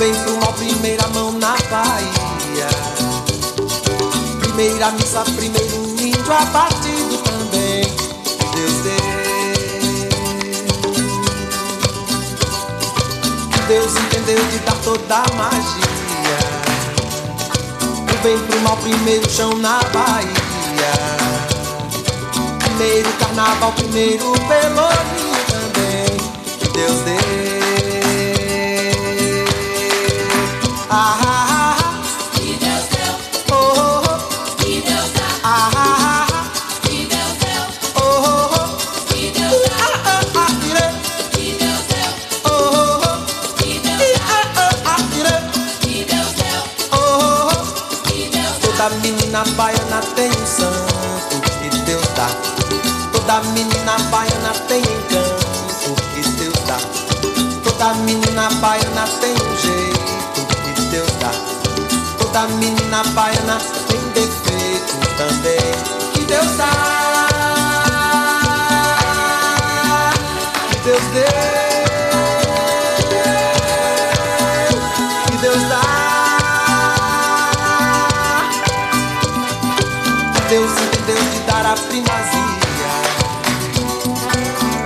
pro mal, primeira mão na Bahia. Primeira missa, primeiro índio abatido também. Deus deu. Deus entendeu de dar toda a magia. Do bem pro mal, primeiro chão na Bahia. Primeiro carnaval, primeiro pelourinho também. Deus deu. Menina baiana tem um santo que Deus dá. Toda menina Toda menina baiana tem defeito também que Deus dá. Que Deus deu. Que Deus dá. Deus entendeu de dar a primazia.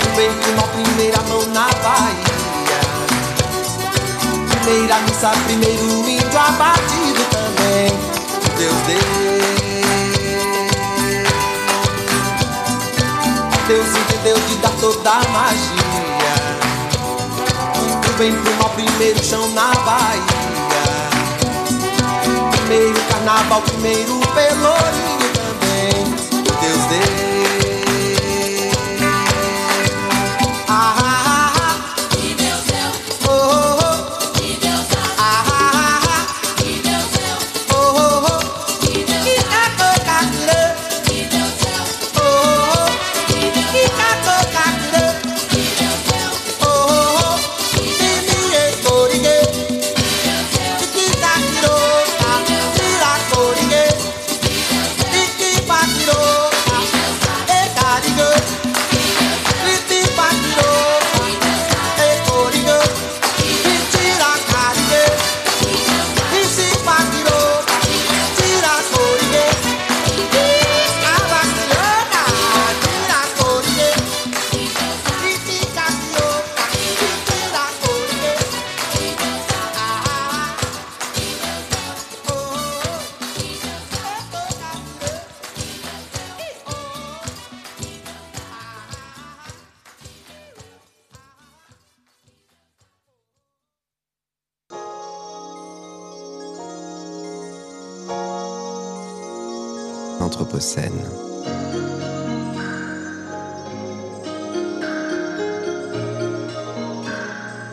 O bem pro mal, primeira mão na Bahia. Primeira missa, primeiro índio abatido também. Deus deu. Deus entendeu de dar toda a magia. Do bem pro mal, primeiro chão na Bahia. Primeiro carnaval, primeiro pelourinho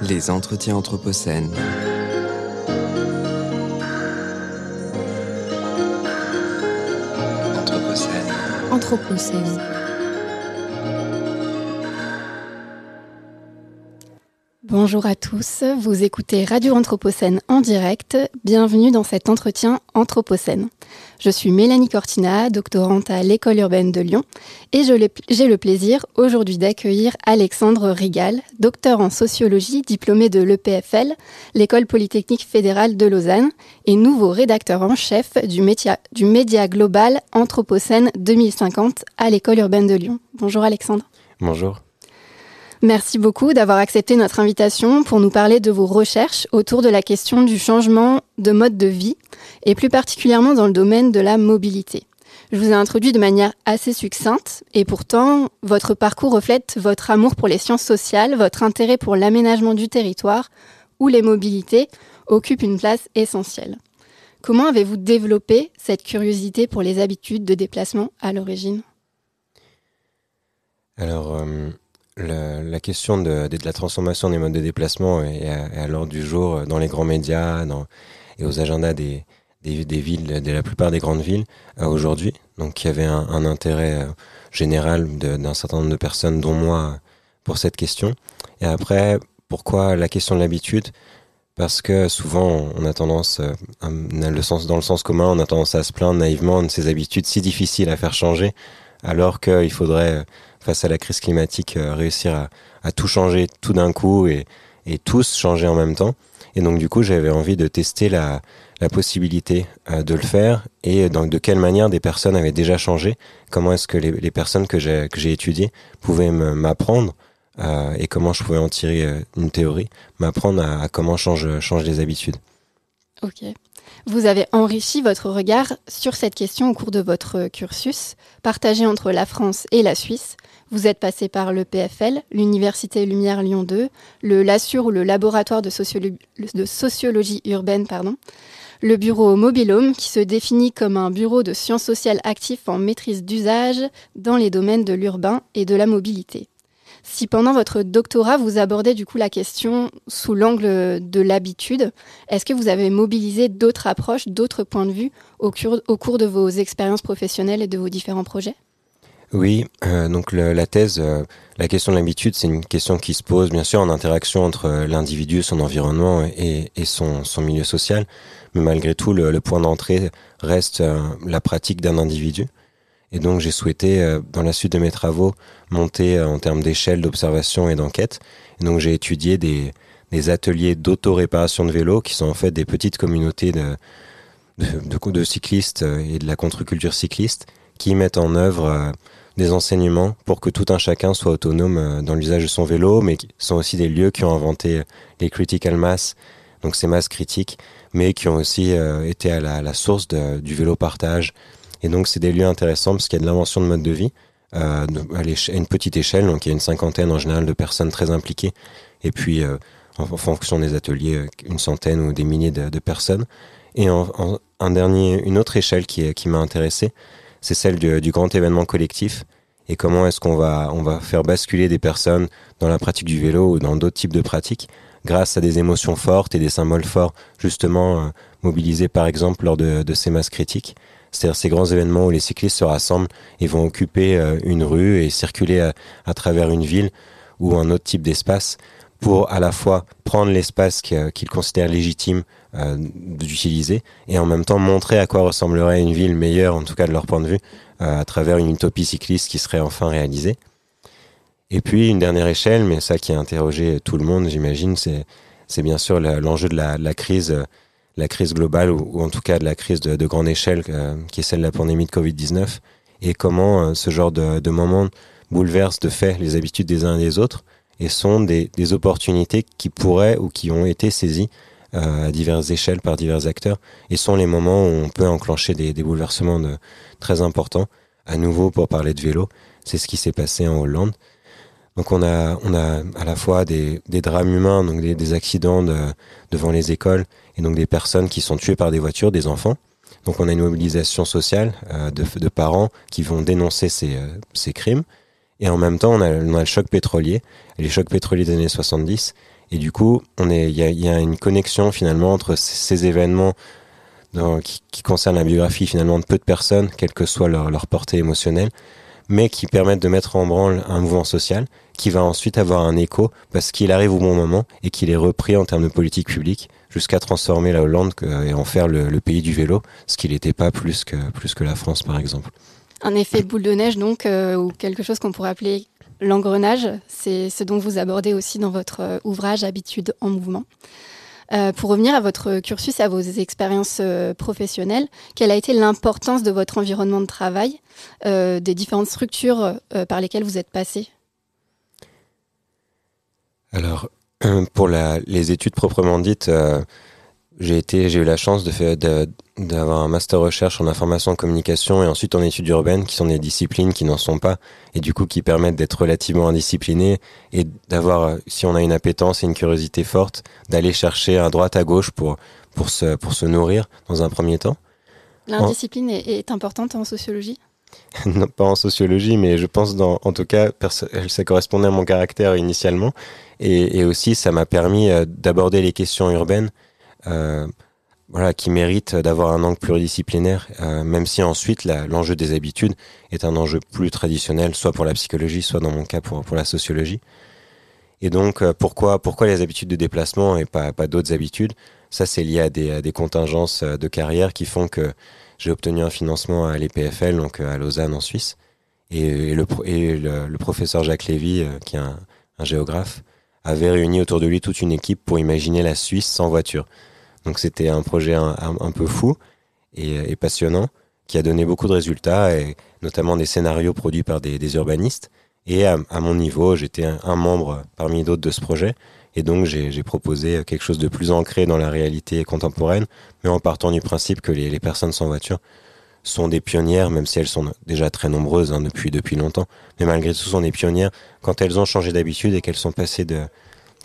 Les entretiens anthropocènes. Anthropocène. Anthropocène. Bonjour à tous, vous écoutez Radio Anthropocène en direct. Bienvenue dans cet entretien Anthropocène. Je suis Mélanie Cortina, doctorante à l'École urbaine de Lyon, et j'ai le plaisir aujourd'hui d'accueillir Alexandre Rigal, docteur en sociologie, diplômé de l'EPFL, l'École polytechnique fédérale de Lausanne, et nouveau rédacteur en chef du, média, du média global Anthropocène 2050 à l'École urbaine de Lyon. Bonjour Alexandre. Bonjour. Merci beaucoup d'avoir accepté notre invitation pour nous parler de vos recherches autour de la question du changement de mode de vie et plus particulièrement dans le domaine de la mobilité. Je vous ai introduit de manière assez succincte et pourtant votre parcours reflète votre amour pour les sciences sociales, votre intérêt pour l'aménagement du territoire où les mobilités occupent une place essentielle. Comment avez-vous développé cette curiosité pour les habitudes de déplacement à l'origine? Alors, euh, la question de, la transformation des modes de déplacement est à, l'ordre du jour euh, dans les grands médias et aux agendas des, villes, de la plupart des grandes villes euh, aujourd'hui. Donc, il y avait un, intérêt euh, général d'un certain nombre de personnes, dont moi, pour cette question. Et après, pourquoi la question de l'habitude? Parce que souvent, on a tendance, euh, dans le sens commun, on a tendance à se plaindre naïvement de ces habitudes si difficiles à faire changer, alors qu'il faudrait, face à la crise climatique, euh, réussir à, tout changer tout d'un coup et, tous changer en même temps. Et donc du coup, j'avais envie de tester la, possibilité euh, de le faire et donc de quelle manière des personnes avaient déjà changé, comment est-ce que les, personnes que j'ai étudiées pouvaient m'apprendre euh, et comment je pouvais en tirer une théorie, m'apprendre à, comment change change les habitudes? Ok. Vous avez enrichi votre regard sur cette question au cours de votre cursus, partagé entre la France et la Suisse. Vous êtes passé par le PFL, l'Université Lumière Lyon 2, le LASUR ou le Laboratoire de, sociolo- de sociologie urbaine, pardon, le bureau Mobilhome, qui se définit comme un bureau de sciences sociales actif en maîtrise d'usage dans les domaines de l'urbain et de la mobilité. Si pendant votre doctorat, vous abordez du coup la question sous l'angle de l'habitude, est-ce que vous avez mobilisé d'autres approches, d'autres points de vue au, cours- de vos expériences professionnelles et de vos différents projets? Oui, euh, donc la thèse, euh, la question de l'habitude, c'est une question qui se pose bien sûr en interaction entre euh, l'individu, son environnement et, son, milieu social. Mais malgré tout, le, point d'entrée reste la pratique d'un individu. Et donc j'ai souhaité, euh, dans la suite de mes travaux, monter euh, en termes d'échelle d'observation et d'enquête. Et donc j'ai étudié des, des ateliers d'auto-réparation de vélos qui sont en fait des petites communautés de, de, de- cyclistes euh, et de la contre-culture cycliste qui mettent en œuvre des enseignements pour que tout un chacun soit autonome dans l'usage de son vélo, mais qui sont aussi des lieux qui ont inventé les critical mass, donc ces masses critiques, mais qui ont aussi été à la, la source de- du vélo partage. Et donc c'est des lieux intéressants parce qu'il y a de l'invention de mode de vie euh, à, une petite échelle, donc il y a une cinquantaine en général de personnes très impliquées, et puis euh, en, fonction des ateliers, euh, une centaine ou des milliers de, personnes. Et en, en- un dernier, une autre échelle qui, qui m'a intéressé, c'est celle du, du grand événement collectif et comment est-ce qu'on va, on va faire basculer des personnes dans la pratique du vélo ou dans d'autres types de pratiques grâce à des émotions fortes et des symboles forts, justement euh, mobilisés par exemple lors de, de ces masses critiques. C'est-à-dire ces grands événements où les cyclistes se rassemblent et vont occuper euh, une rue et circuler à, travers une ville ou un autre type d'espace pour à la fois prendre l'espace que- qu'ils considèrent légitime euh, d'utiliser et en même temps montrer à quoi ressemblerait une ville meilleure, en tout cas de leur point de vue, euh, à travers une utopie cycliste qui serait enfin réalisée. Et puis une dernière échelle, mais ça qui a interrogé tout le monde, j'imagine, c'est bien sûr l'enjeu de la, crise, euh, la crise globale ou, ou en tout cas de la crise de, de grande échelle euh, qui est celle de la pandémie de Covid-19 et comment euh, ce genre de, de moment bouleverse de fait les habitudes des uns et des autres et sont des, des opportunités qui pourraient ou qui ont été saisies euh, à diverses échelles par divers acteurs et sont les moments où on peut enclencher des, des bouleversements de, très importants. À nouveau, pour parler de vélo, c'est ce qui s'est passé en Hollande. Donc on a, on a à la fois des, des drames humains, donc des, des accidents de, devant les écoles, et donc des personnes qui sont tuées par des voitures, des enfants. Donc on a une mobilisation sociale euh, de, parents qui vont dénoncer ces, euh, ces crimes. Et en même temps, on a, le choc pétrolier, les chocs pétroliers des années 70. Et du coup, il y a, y a une connexion finalement entre ces, événements qui, concernent la biographie finalement de peu de personnes, quelle que soit leur portée émotionnelle, mais qui permettent de mettre en branle un mouvement social qui va ensuite avoir un écho parce qu'il arrive au bon moment et qu'il est repris en termes de politique publique jusqu'à transformer la Hollande et en faire le, le pays du vélo, ce qu'il n'était pas plus que, plus que la France par exemple. Un effet boule de neige, donc, euh, ou quelque chose qu'on pourrait appeler l'engrenage. C'est ce dont vous abordez aussi dans votre euh, ouvrage Habitude en mouvement. Euh, pour revenir à votre cursus, à vos expériences euh, professionnelles, quelle a été l'importance de votre environnement de travail, euh, des différentes structures par lesquelles vous êtes passé? Alors, pour les études proprement dites, j'ai été, j'ai eu la chance de faire, de- d'avoir un master recherche en information en communication et ensuite en études urbaines, qui sont des disciplines qui n'en sont pas et du coup qui permettent d'être relativement indisciplinés et d'avoir, si on a une appétence et une curiosité forte, d'aller chercher à droite à gauche pour pour se pour se nourrir dans un premier temps. L'indiscipline est, est importante en sociologie? Non pas en sociologie, mais je pense dans, en tout cas, ça correspondait à mon caractère initialement, et, et aussi ça m'a permis euh, d'aborder les questions urbaines, voilà, qui méritent d'avoir un angle pluridisciplinaire, euh, même si ensuite l'enjeu des habitudes est un enjeu plus traditionnel, soit pour la psychologie, soit dans mon cas pour pour la sociologie. Et donc euh, pourquoi pourquoi les habitudes de déplacement et pas pas d'autres habitudes? Ça c'est lié à des, contingences euh, de carrière qui font que j'ai obtenu un financement à l'EPFL, donc euh, à Lausanne en Suisse. Et, le, le, professeur Jacques Lévy, euh, qui est un géographe, avait réuni autour de lui toute une équipe pour imaginer la Suisse sans voiture. Donc c'était un projet un, peu fou et, passionnant qui a donné beaucoup de résultats, et notamment des scénarios produits par des, urbanistes. Et à, mon niveau, j'étais un, membre parmi d'autres de ce projet. Et donc j'ai proposé quelque chose de plus ancré dans la réalité contemporaine, mais en partant du principe que les, les personnes sans voiture sont des pionnières, même si elles sont déjà très nombreuses hein, depuis, depuis longtemps, mais malgré tout sont des pionnières quand elles ont changé d'habitude et qu'elles sont passées de-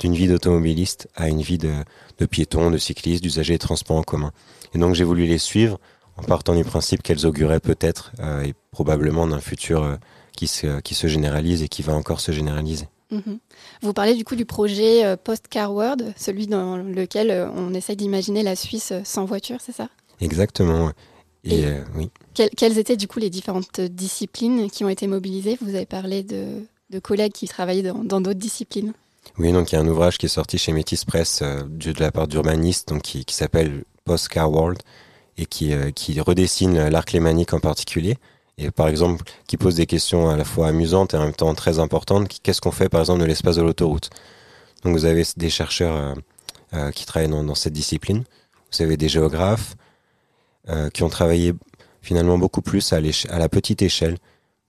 d'une vie d'automobiliste à une vie de, de piéton, de cycliste, d'usager des transports en commun. Et donc j'ai voulu les suivre en partant du principe qu'elles auguraient peut-être euh, et probablement d'un futur euh, qui, se, qui se généralise et qui va encore se généraliser. Mhm. Vous parlez du coup du projet euh, Postcar World, celui dans lequel euh, on essaye d'imaginer la Suisse sans voiture, c'est ça? Exactement. Et, Et- oui. Quelles, quelles étaient du coup les différentes disciplines qui ont été mobilisées? Vous avez parlé de, de collègues qui travaillaient dans d'autres disciplines. Oui, donc il y a un ouvrage qui est sorti chez Métis Press euh, de la part d'urbanistes, qui, s'appelle Postcar World et qui, euh, redessine l'arc lémanique en particulier. Et par exemple, qui pose des questions à la fois amusantes et en même temps très importantes. Qu'est-ce qu'on fait par exemple de l'espace de l'autoroute? Donc vous avez des chercheurs euh, euh, qui travaillent dans, cette discipline. Vous avez des géographes euh, qui ont travaillé finalement beaucoup plus à, la petite échelle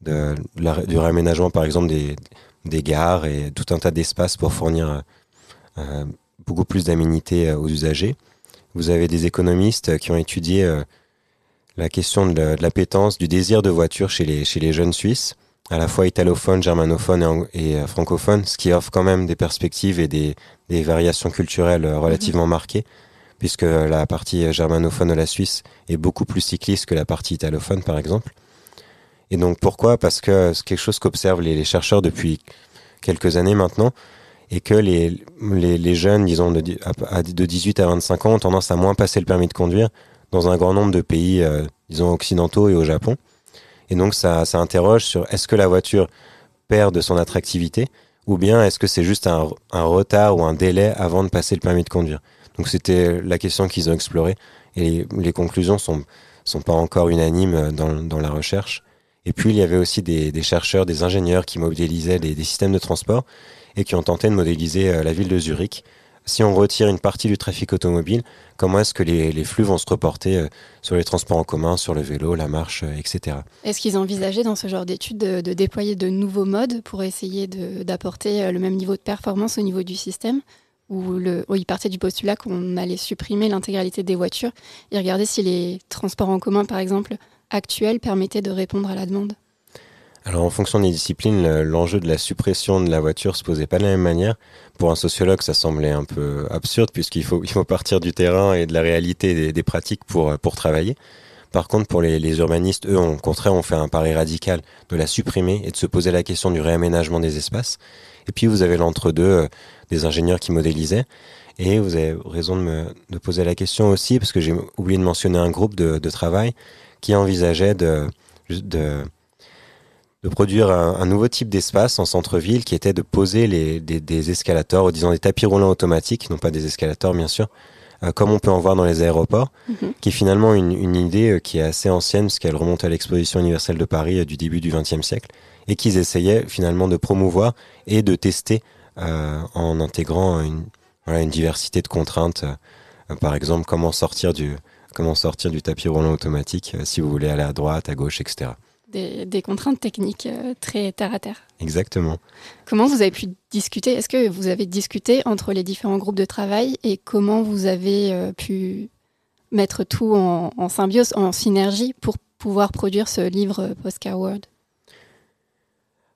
du réaménagement par exemple des, des gares et tout un tas d'espaces pour fournir euh, euh, beaucoup plus d'aménités euh, aux usagers. Vous avez des économistes qui ont étudié la question de, de l'appétence, du désir de voiture chez les, jeunes Suisses, à la fois italophones, germanophones et, francophones, ce qui offre quand même des perspectives et des, variations culturelles relativement marquées, puisque la partie germanophone de la Suisse est beaucoup plus cycliste que la partie italophone, par exemple. Et donc pourquoi? Parce que c'est quelque chose qu'observent les, chercheurs depuis quelques années maintenant, et que les, les, jeunes, disons, de, de 18 à 25 ans, ont tendance à moins passer le permis de conduire dans un grand nombre de pays, euh, disons, occidentaux et au Japon. Et donc ça, ça interroge sur est-ce que la voiture perd de son attractivité, ou bien est-ce que c'est juste un, un retard ou un délai avant de passer le permis de conduire? Donc c'était la question qu'ils ont explorée, et les, les conclusions sont, sont pas encore unanimes dans, dans la recherche. Et puis il y avait aussi des, chercheurs, des ingénieurs qui modélisaient des, systèmes de transport et qui ont tenté de modéliser euh, la ville de Zurich. Si on retire une partie du trafic automobile, comment est-ce que les, flux vont se reporter euh, sur les transports en commun, sur le vélo, la marche, euh, etc. Est-ce qu'ils envisageaient dans ce genre d'études de, déployer de nouveaux modes pour essayer d'apporter le même niveau de performance au niveau du système? Ou, ou ils partaient du postulat qu'on allait supprimer l'intégralité des voitures et regarder si les transports en commun, par exemple, actuels permettaient de répondre à la demande Alors en fonction des disciplines, le- l'enjeu de la suppression de la voiture se posait pas de la même manière. Pour un sociologue, ça semblait un peu absurde puisqu'il faut, partir du terrain et de la réalité des, pratiques pour, euh, pour travailler. Par contre, pour les, urbanistes, eux, au contraire, ont fait un pari radical de la supprimer et de se poser la question du réaménagement des espaces. Et puis, vous avez l'entre-deux euh, des ingénieurs qui modélisaient. Et vous avez raison de me poser la question aussi, parce que j'ai oublié de mentionner un groupe de travail qui envisageait de, de, de produire un, un nouveau type d'espace en centre-ville qui était de poser les, des, des escalators, ou disons des tapis roulants automatiques, non pas des escalators bien sûr, euh, comme on peut en voir dans les aéroports, Mhm. qui est finalement une, une idée euh, qui est assez ancienne, parce qu'elle remonte à l'exposition universelle de Paris euh, du début du XXe siècle, et qu'ils essayaient finalement de promouvoir et de tester en intégrant une, voilà, une diversité de contraintes. par exemple, comment sortir du, comment sortir du tapis roulant automatique euh, si vous voulez aller à droite, à gauche, etc. des, des contraintes techniques euh, très terre à terre. Exactement. Comment vous avez pu discuter Est-ce que vous avez discuté entre les différents groupes de travail et comment vous avez euh, pu mettre tout en, en symbiose, en synergie pour pouvoir produire ce livre euh, Postcar World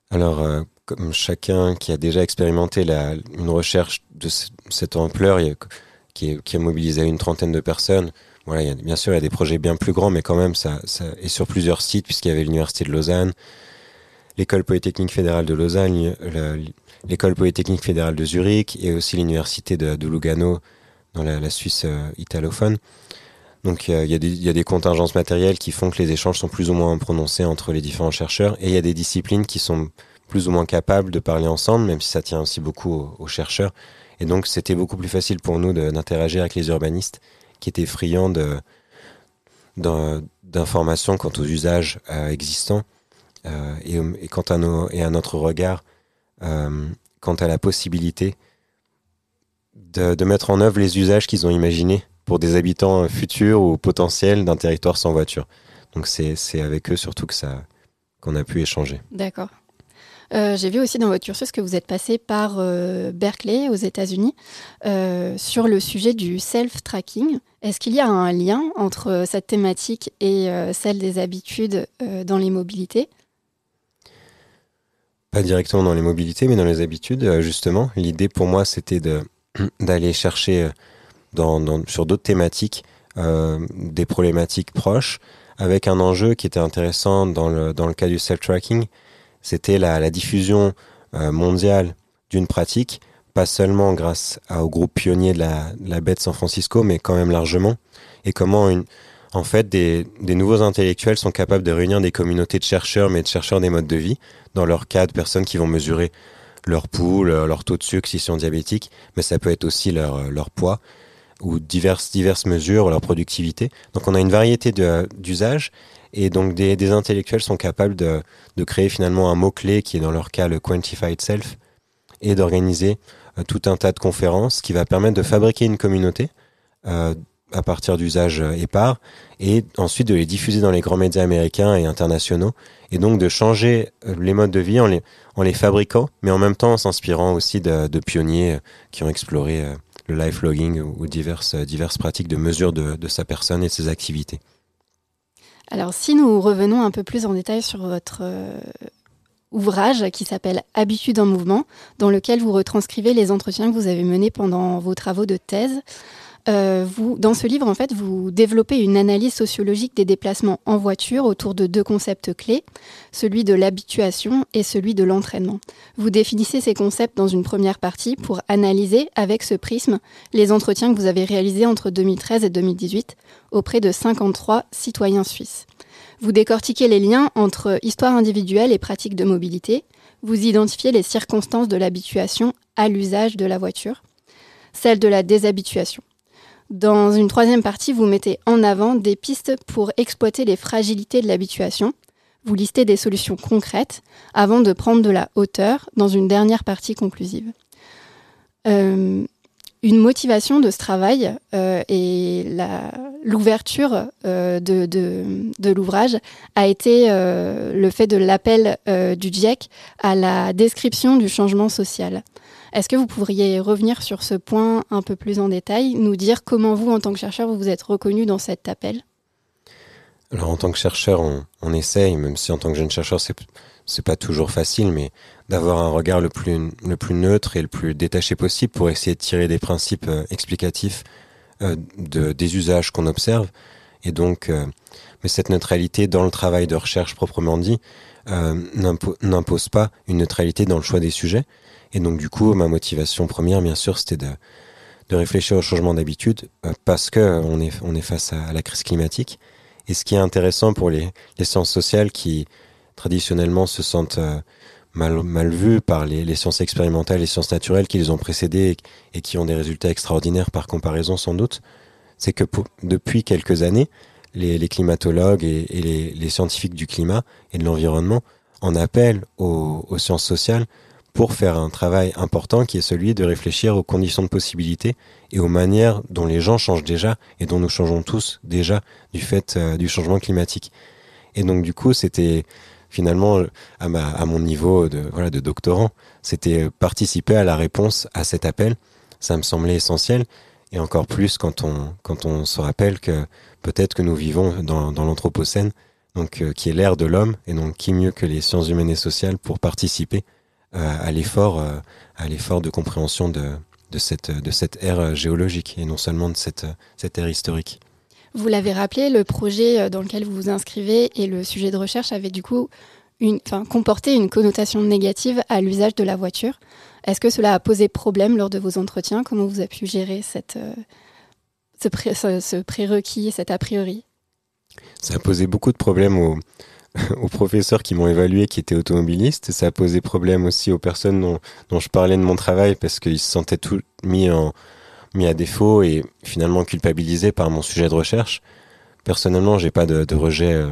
Alors, comme chacun qui a déjà expérimenté la, une recherche de cette ampleur, est- qui a mobilisé une trentaine de personnes, voilà, bien sûr, il y a des projets bien plus grands, mais quand même, ça, ça sur plusieurs sites, puisqu'il y avait l'Université de Lausanne, l'École Polytechnique Fédérale de Lausanne, le- l'École Polytechnique Fédérale de Zurich, et aussi l'Université de, Lugano, dans la, Suisse euh, italophone. Donc euh, il y, a des- contingences matérielles qui font que les échanges sont plus ou moins prononcés entre les différents chercheurs, et il y a des disciplines qui sont plus ou moins capables de parler ensemble, même si ça tient aussi beaucoup aux, chercheurs. Et donc c'était beaucoup plus facile pour nous d'interagir avec les urbanistes qui de- d'un- d'informations quant aux usages euh, existants euh, et, quant à nos, et à notre regard euh, quant à la possibilité de, mettre en œuvre les usages qu'ils ont imaginés pour des habitants futurs ou potentiels d'un territoire sans voiture. Donc c'est c'est avec eux surtout que ça qu'on a pu échanger. D'accord. Euh, J'ai vu aussi dans votre cursus que vous êtes passé par euh, Berkeley aux États-Unis euh, sur le sujet du self-tracking. Est-ce qu'il y a un lien entre cette thématique et celle des habitudes dans les mobilités? Pas directement dans les mobilités, mais dans les habitudes, justement. L'idée pour moi, c'était d'aller chercher sur d'autres thématiques des problématiques proches, avec un enjeu qui était intéressant dans le, dans le cas du self-tracking, c'était la, diffusion euh, mondiale d'une pratique, pas seulement grâce au groupe pionnier de la, de la baie de San Francisco, mais quand même largement, et comment en fait des, nouveaux intellectuels sont capables de réunir des communautés de chercheurs, mais de chercheurs des modes de vie, dans leur cas de personnes qui vont mesurer leur pouls, leur, leur taux de sucre s'ils sont diabétiques, mais ça peut être aussi leur, leur poids ou diverses, mesures, leur productivité. Donc on a une variété d'usages et donc des, intellectuels sont capables de, créer finalement un mot-clé qui est dans leur cas le quantified self et d'organiser euh, tout un tas de conférences qui va permettre de fabriquer une communauté euh, à partir d'usages euh, épars et ensuite de les diffuser dans les grands médias américains et internationaux et donc de changer les modes de vie en les, fabriquant mais en même temps en s'inspirant aussi de, pionniers qui ont exploré le life logging ou, diverses, euh, diverses pratiques de mesure de, sa personne et de ses activités. Alors, si nous revenons un peu plus en détail sur votre euh, ouvrage qui s'appelle Habitudes en mouvement, dans lequel vous retranscrivez les entretiens que vous avez menés pendant vos travaux de thèse. Euh, vous, dans ce livre, en fait, vous développez une analyse sociologique des déplacements en voiture autour de deux concepts clés, celui de l'habituation et celui de l'entraînement. Vous définissez ces concepts dans une première partie pour analyser, avec ce prisme, les entretiens que vous avez réalisés entre 2013 et 2018 auprès de 53 citoyens suisses. Vous décortiquez les liens entre histoire individuelle et pratique de mobilité. Vous identifiez les circonstances de l'habituation à l'usage de la voiture, celle de la déshabituation. Dans une troisième partie, vous mettez en avant des pistes pour exploiter les fragilités de l'habituation. Vous listez des solutions concrètes avant de prendre de la hauteur dans une dernière partie conclusive. Euh, une motivation de ce travail euh, et l'ouverture euh, de, de- l'ouvrage a été le fait de l'appel du GIEC à la description du changement social. Est-ce que vous pourriez revenir sur ce point un peu plus en détail, nous dire comment vous, en tant que chercheur, vous vous êtes reconnu dans cet appel? Alors en tant que chercheur, on, essaye, même si en tant que jeune chercheur, c'est c'est pas toujours facile, mais d'avoir un regard le plus neutre et le plus détaché possible pour essayer de tirer des principes euh, explicatifs euh, de des usages qu'on observe. Et donc, euh, mais cette neutralité dans le travail de recherche proprement dit n'impo- n'impose pas une neutralité dans le choix des sujets. Et donc du coup, ma motivation première, bien sûr, c'était de de réfléchir au changement d'habitude euh, parce que euh, on est on est face à, la crise climatique. Et ce qui est intéressant pour les, les sciences sociales qui traditionnellement se sentent euh, mal, mal vues par les, les sciences expérimentales les sciences naturelles qui les ont précédées et, qui ont des résultats extraordinaires par comparaison sans doute, c'est que depuis quelques années, les, les climatologues et, les, les scientifiques du climat et de l'environnement en appellent aux sciences sociales pour faire un travail important qui est celui de réfléchir aux conditions de possibilité et aux manières dont les gens changent déjà et dont nous changeons tous déjà du fait euh, du changement climatique. Et donc du coup, c'était finalement à, ma, à mon niveau de, voilà, de doctorant, c'était participer à la réponse à cet appel. Ça me semblait essentiel et encore plus quand on, quand on se rappelle que peut-être que nous vivons dans, l'anthropocène, donc euh, qui est l'ère de l'homme et donc qui mieux que les sciences humaines et sociales pour participer euh, à l'effort, euh, à l'effort de compréhension de, de cette, de cette ère euh, géologique et non seulement de cette, euh, cette ère historique. Vous l'avez rappelé, le projet euh, dans lequel vous vous inscrivez et le sujet de recherche avait du coup une, enfin, comporté une connotation négative à l'usage de la voiture. Est-ce que cela a posé problème lors de vos entretiens? Comment vous avez pu gérer cette, euh, ce, pré- ce- ce prérequis, cet a priori? Ça a posé beaucoup de problèmes aux, aux professeurs qui m'ont évalué qui étaient automobilistes. Ça a posé problème aussi aux personnes dont, dont je parlais de mon travail parce qu'ils se sentaient tout mis, en, mis à défaut et finalement culpabilisés par mon sujet de recherche. Personnellement, j'ai pas de, rejet euh,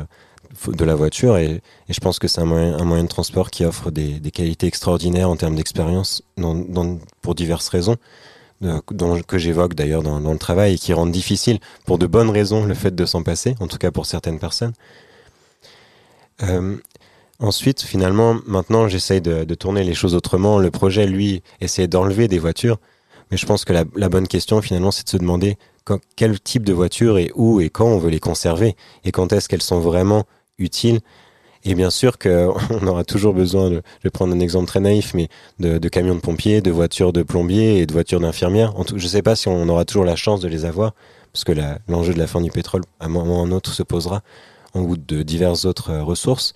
de la voiture et, je pense que c'est un moyen, un moyen de transport qui offre des, des qualités extraordinaires en termes d'expérience pour diverses raisons. euh, dont, que j'évoque d'ailleurs dans, dans le travail et qui rendent difficile, pour de bonnes raisons, le fait de s'en passer, en tout cas pour certaines personnes. Euh, ensuite, finalement, maintenant, j'essaye de, tourner les choses autrement. Le projet, lui, essaie d'enlever des voitures, mais je pense que la, bonne question, finalement, c'est de se demander quel type de voiture et où et quand on veut les conserver et quand est-ce qu'elles sont vraiment utiles. Et bien sûr qu'on aura toujours besoin, de, je vais prendre un exemple très naïf, mais de, de camions de pompiers, de voitures de plombiers et de voitures d'infirmières. Je ne sais pas si on aura toujours la chance de les avoir, parce que l'enjeu de la fin du pétrole, à un moment ou à un autre, se posera en bout de diverses autres euh, ressources.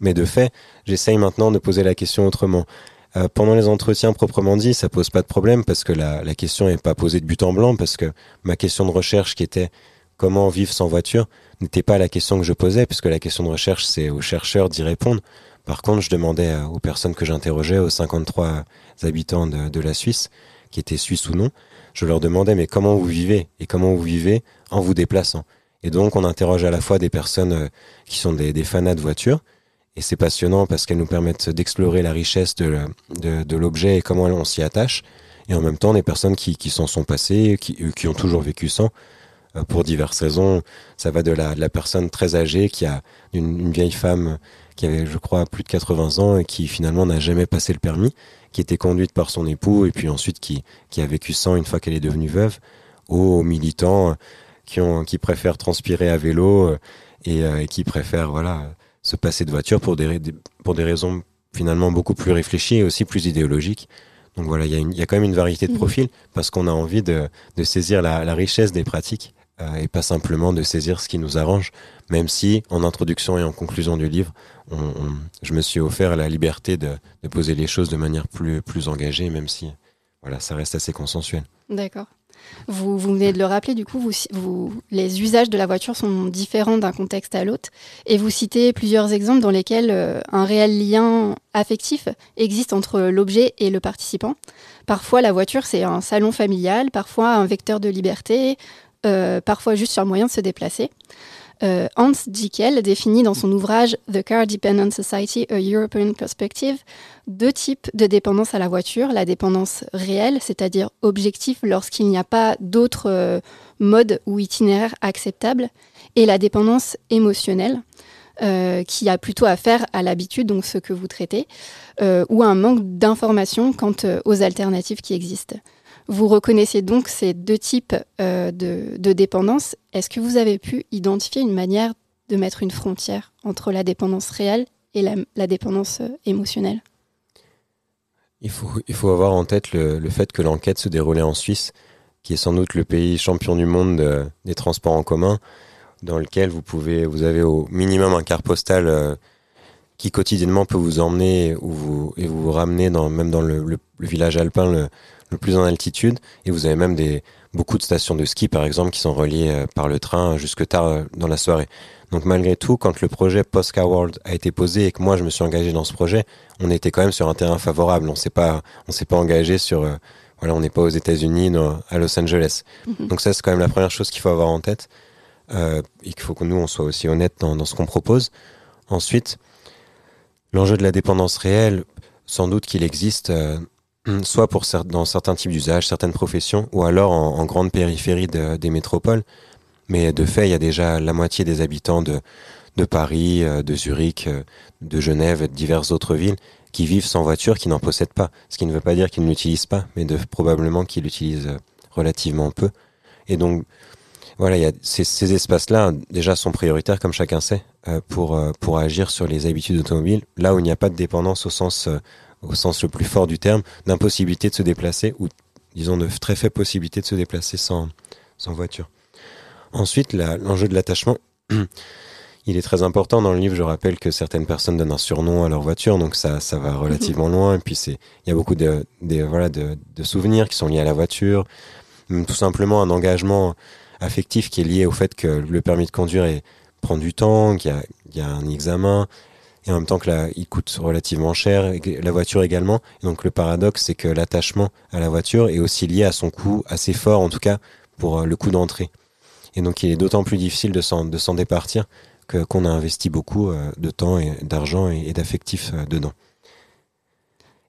Mais de fait, j'essaye maintenant de poser la question autrement. Euh, pendant les entretiens proprement dit, ça pose pas de problème parce que la, la question n'est pas posée de but en blanc, parce que ma question de recherche qui était comment vivre sans voiture n'était pas la question que je posais, puisque la question de recherche, c'est aux chercheurs d'y répondre. Par contre, je demandais euh, aux personnes que j'interrogeais, aux 53 habitants de, de la Suisse, qui étaient suisses ou non, je leur demandais mais comment vous vivez et comment vous vivez en vous déplaçant. Et donc, on interroge à la fois des personnes euh, qui sont des, des fanats de voitures, et c'est passionnant parce qu'elles nous permettent d'explorer la richesse de, de, l'objet et comment on s'y attache, et en même temps des personnes qui, qui s'en sont passées, qui, euh, qui ont toujours vécu sans, euh, pour diverses raisons. Ça va de la, la personne très âgée qui a une, vieille femme qui avait, je crois, plus de 80 ans et qui finalement n'a jamais passé le permis, qui était conduite par son époux et puis ensuite qui, qui a vécu sans une fois qu'elle est devenue veuve, aux militants qui, ont, qui préfèrent transpirer à vélo euh, et, euh, et qui préfèrent voilà, se passer de voiture pour des, pour des raisons finalement beaucoup plus réfléchies et aussi plus idéologiques. Donc voilà, il y, y a quand même une variété de Mhm. profils parce qu'on a envie de, de saisir la, la richesse des pratiques euh, et pas simplement de saisir ce qui nous arrange, même si en introduction et en conclusion du livre, on, on- je me suis offert la liberté de, de poser les choses de manière plus, plus engagée, même si voilà, ça reste assez consensuel. D'accord. Vous, venez de le rappeler, du coup, les usages de la voiture sont différents d'un contexte à l'autre. Et vous citez plusieurs exemples dans lesquels euh, un réel lien affectif existe entre l'objet et le participant. Parfois, la voiture, c'est un salon familial, parfois un vecteur de liberté, euh, parfois juste un moyen de se déplacer. Euh, Hans Jekyll définit dans son ouvrage The Car Dependent Society, A European Perspective, deux types de dépendance à la voiture. La dépendance réelle, c'est-à-dire objective lorsqu'il n'y a pas d'autres euh, modes ou itinéraires acceptables, et la dépendance émotionnelle, euh, qui a plutôt à faire à l'habitude, donc ce que vous traitez, ou à un manque d'information quant aux alternatives qui existent. Vous reconnaissez donc ces deux types euh, de, dépendance. Est-ce que vous avez pu identifier une manière de mettre une frontière entre la dépendance réelle et la, dépendance euh, émotionnelle? Il faut, il faut avoir en tête le, fait que l'enquête se déroulait en Suisse, qui est sans doute le pays champion du monde de- des transports en commun, dans lequel vous pouvez, vous avez au minimum un quart postal euh, qui quotidiennement peut vous emmener ou vous, et vous ramener même dans le, village alpin plus en altitude. Et vous avez même des, beaucoup de stations de ski, par exemple, qui sont reliées euh, par le train jusque tard euh, dans la soirée. Donc malgré tout, quand le projet Postcar World a été posé et que moi je me suis engagé dans ce projet, on était quand même sur un terrain favorable. On s'est pas, on s'est pas engagé sur, euh, voilà, on n'est pas aux États-Unis, à Los Angeles. Mhm. Donc ça, c'est quand même la première chose qu'il faut avoir en tête. Euh, et qu'il faut que nous, on soit aussi honnête dans, dans ce qu'on propose. Ensuite, l'enjeu de la dépendance réelle, sans doute qu'il existe, euh, soit pour dans certains types d'usages, certaines professions, ou alors en, grande périphérie de- des métropoles. Mais de fait, il y a déjà la moitié des habitants de, Paris, euh, de Zurich, euh, de Genève, et de diverses autres villes qui vivent sans voiture, qui n'en possèdent pas. Ce qui ne veut pas dire qu'ils ne l'utilisent pas, mais de, probablement qu'ils l'utilisent euh, relativement peu. Et donc, voilà, il y a ces, ces espaces-là déjà sont prioritaires, comme chacun sait, pour pour agir sur les habitudes automobiles. Là où il n'y a pas de dépendance au sens au sens le plus fort du terme, d'impossibilité de se déplacer ou disons de très faible possibilité de se déplacer sans sans voiture. Ensuite, l'enjeu de l'attachement. Il est très important dans le livre. Je rappelle que certaines personnes donnent un surnom à leur voiture, donc ça, ça va relativement loin. Et puis il y a beaucoup de, voilà, de, souvenirs qui sont liés à la voiture, même tout simplement un engagement affectif qui est lié au fait que le permis de conduire prend du temps, qu'il y a un examen, et en même temps que il coûte relativement cher, la voiture également. Donc le paradoxe, c'est que l'attachement à la voiture est aussi lié à son coût assez fort, en tout cas pour euh, le coût d'entrée. Et donc il est d'autant plus difficile de s'en, départir qu'on a investi beaucoup euh, de temps et d'argent et, et d'affectifs euh, dedans.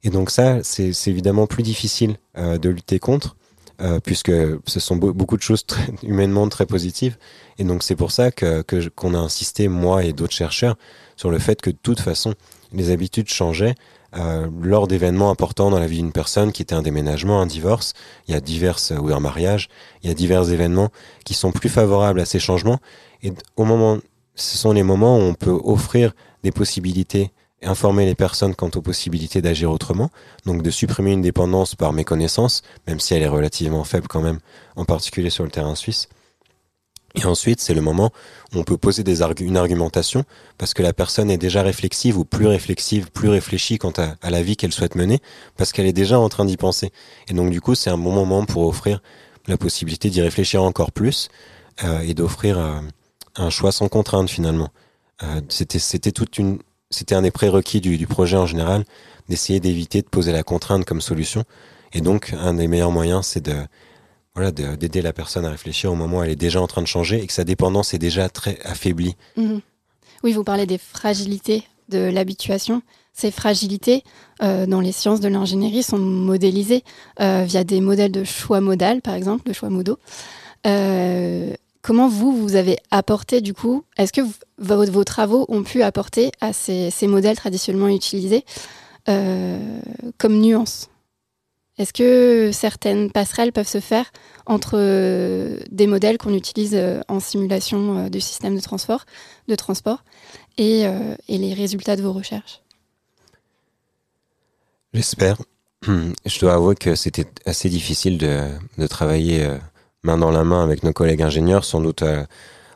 Et donc ça, c'est, évidemment plus difficile de lutter contre. Euh, puisque ce sont beau- beaucoup de choses très, humainement très positives. Et donc c'est pour ça que qu'on a insisté moi et d'autres chercheurs sur le fait que de toute façon les habitudes changeaient euh, lors d'événements importants dans la vie d'une personne, qui était un déménagement, un divorce. Il y a divers ou un mariage. Il y a divers événements qui sont plus favorables à ces changements. Et au moment, ce sont les moments où on peut offrir des possibilités informer les personnes quant aux possibilités d'agir autrement, donc de supprimer une dépendance par méconnaissance, même si elle est relativement faible quand même, en particulier sur le terrain suisse. Et ensuite, c'est le moment où on peut poser des une argumentation parce que la personne est déjà réflexive ou plus réflexive, plus réfléchie quant à, la vie qu'elle souhaite mener parce qu'elle est déjà en train d'y penser. Et donc, du coup, c'est un bon moment pour offrir la possibilité d'y réfléchir encore plus euh, et d'offrir euh, un choix sans contrainte finalement. Euh, c'était toute une, c'était un des prérequis du, projet en général d'essayer d'éviter de poser la contrainte comme solution. Et donc, un des meilleurs moyens, c'est de, voilà, de- d'aider la personne à réfléchir au moment où elle est déjà en train de changer et que sa dépendance est déjà très affaiblie. Mhm. Oui, vous parlez des fragilités de l'habituation. Ces fragilités, euh, dans les sciences de l'ingénierie, sont modélisées euh, via des modèles de choix modal, par exemple, le choix modaux. Euh, comment vous, vous avez apporté, du coup, est-ce que vos, travaux ont pu apporter à ces, modèles traditionnellement utilisés euh, comme nuance? Est-ce que certaines passerelles peuvent se faire entre euh, des modèles qu'on utilise euh, en simulation du système de transport, de transport et, les résultats de vos recherches? J'espère. Je dois avouer que c'était assez difficile de, travailler main dans la main avec nos collègues ingénieurs, sans doute euh,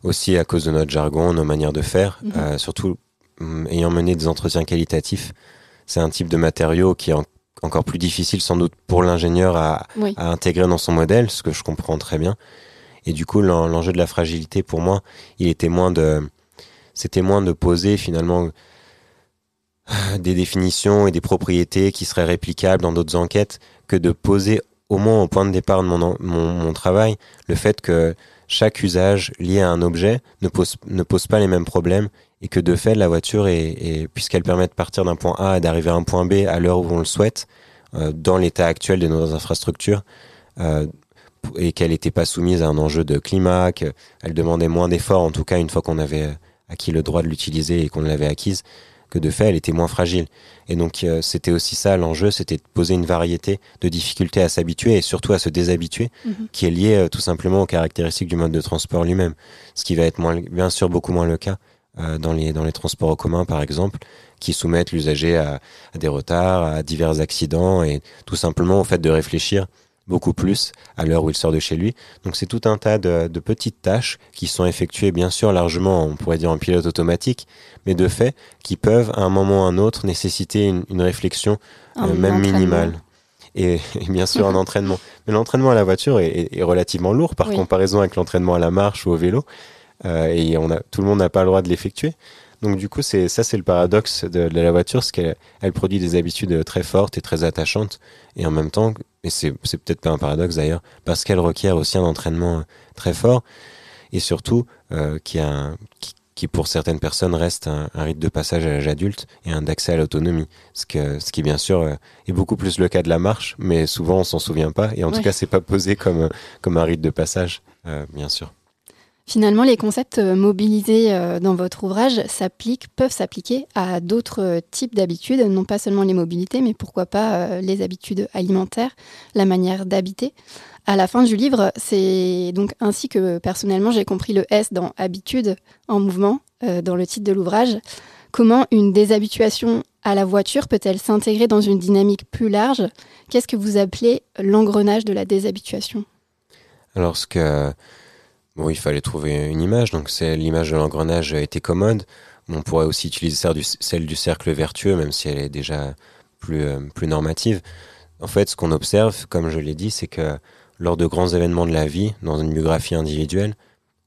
aussi à cause de notre jargon, nos manières de faire, Mhm. euh, surtout hum, ayant mené des entretiens qualitatifs. C'est un type de matériau qui est en- encore plus difficile sans doute pour l'ingénieur à, Oui. à intégrer dans son modèle, ce que je comprends très bien. Et du coup, l'en- l'enjeu de la fragilité, pour moi, il était moins de, c'était moins de poser finalement des définitions et des propriétés qui seraient réplicables dans d'autres enquêtes que de poser au moins au point de départ de mon, travail le fait que chaque usage lié à un objet ne pose, pas les mêmes problèmes et que de fait la voiture est- puisqu'elle permet de partir d'un point A et d'arriver à un point B à l'heure où on le souhaite euh, dans l'état actuel de nos infrastructures euh, et qu'elle n'était pas soumise à un enjeu de climat, qu'elle demandait moins d'efforts en tout cas une fois qu'on avait acquis le droit de l'utiliser et qu'on l'avait acquise que de fait elle était moins fragile. Et donc euh, c'était aussi ça l'enjeu, c'était de poser une variété de difficultés à s'habituer et surtout à se déshabituer, Mhm. qui est lié euh, tout simplement aux caractéristiques du mode de transport lui-même. Ce qui va être moins, bien sûr beaucoup moins le cas euh, dans, les, dans les transports en commun par exemple, qui soumettent l'usager à, à des retards, à divers accidents et tout simplement au fait de réfléchir beaucoup plus à l'heure où il sort de chez lui. Donc c'est tout un tas de, de petites tâches qui sont effectuées bien sûr largement, on pourrait dire en pilote automatique, mais de fait qui peuvent à un moment ou à un autre nécessiter une, une réflexion euh, même minimale. Et, et bien sûr un entraînement. Mais l'entraînement à la voiture est, est- est relativement lourd par Oui. comparaison avec l'entraînement à la marche ou au vélo. Euh, et on a, tout le monde n'a pas le droit de l'effectuer. Donc du coup, c'est ça, c'est le paradoxe de, de la voiture, c'est qu'elle elle produit des habitudes très fortes et très attachantes, et en même temps, et c'est c'est peut-être pas un paradoxe d'ailleurs, parce qu'elle requiert aussi un entraînement très fort, et surtout euh, qui, a un- qui, qui pour certaines personnes reste un, un rite de passage à l'âge adulte et un d'accès à l'autonomie, ce, que, ce qui bien sûr euh, est beaucoup plus le cas de la marche, mais souvent on s'en souvient pas, et en tout cas c'est pas posé comme, comme un rite de passage, euh, bien sûr. Finalement, les concepts euh, mobilisés euh, dans votre ouvrage s'appliquent, peuvent s'appliquer à d'autres euh, types d'habitudes, non pas seulement les mobilités, mais pourquoi pas les habitudes alimentaires, la manière d'habiter. À la fin du livre, c'est donc ainsi que personnellement j'ai compris le S dans habitude en mouvement, dans le titre de l'ouvrage. Comment une déshabituation à la voiture peut-elle s'intégrer dans une dynamique plus large? Qu'est-ce que vous appelez l'engrenage de la déshabituation? Alors, ce que. Bon, il fallait trouver une image, donc c'est l'image de l'engrenage était commode. On pourrait aussi utiliser celle du, cercle vertueux, même si elle est déjà plus, euh, plus normative. En fait, ce qu'on observe, comme je l'ai dit, c'est que lors de grands événements de la vie, dans une biographie individuelle,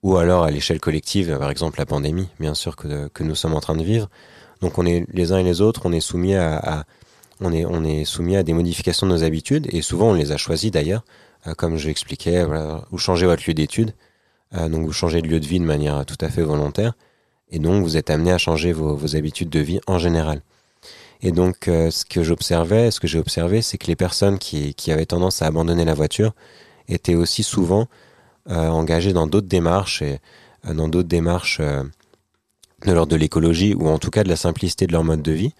ou alors à l'échelle collective, par exemple la pandémie, bien sûr, que, que nous sommes en train de vivre, donc on est les uns et les autres, on est soumis à, on est, on est soumis à des modifications de nos habitudes, et souvent on les a choisies d'ailleurs, euh, comme je l'expliquais, voilà, vous changez votre lieu d'étude, euh, donc vous changez de lieu de vie de manière tout à fait volontaire, et donc vous êtes amené à changer vos, habitudes de vie en général. Et donc euh, ce que j'observais, ce que j'ai observé, c'est que les personnes qui, avaient tendance à abandonner la voiture étaient aussi souvent euh, engagées dans d'autres démarches euh, dans d'autres démarches euh, de l'ordre de l'écologie ou en tout cas de la simplicité de leur mode de vie.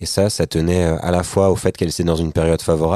Et ça, ça tenait euh, à la fois au fait qu'elles étaient dans une période favorable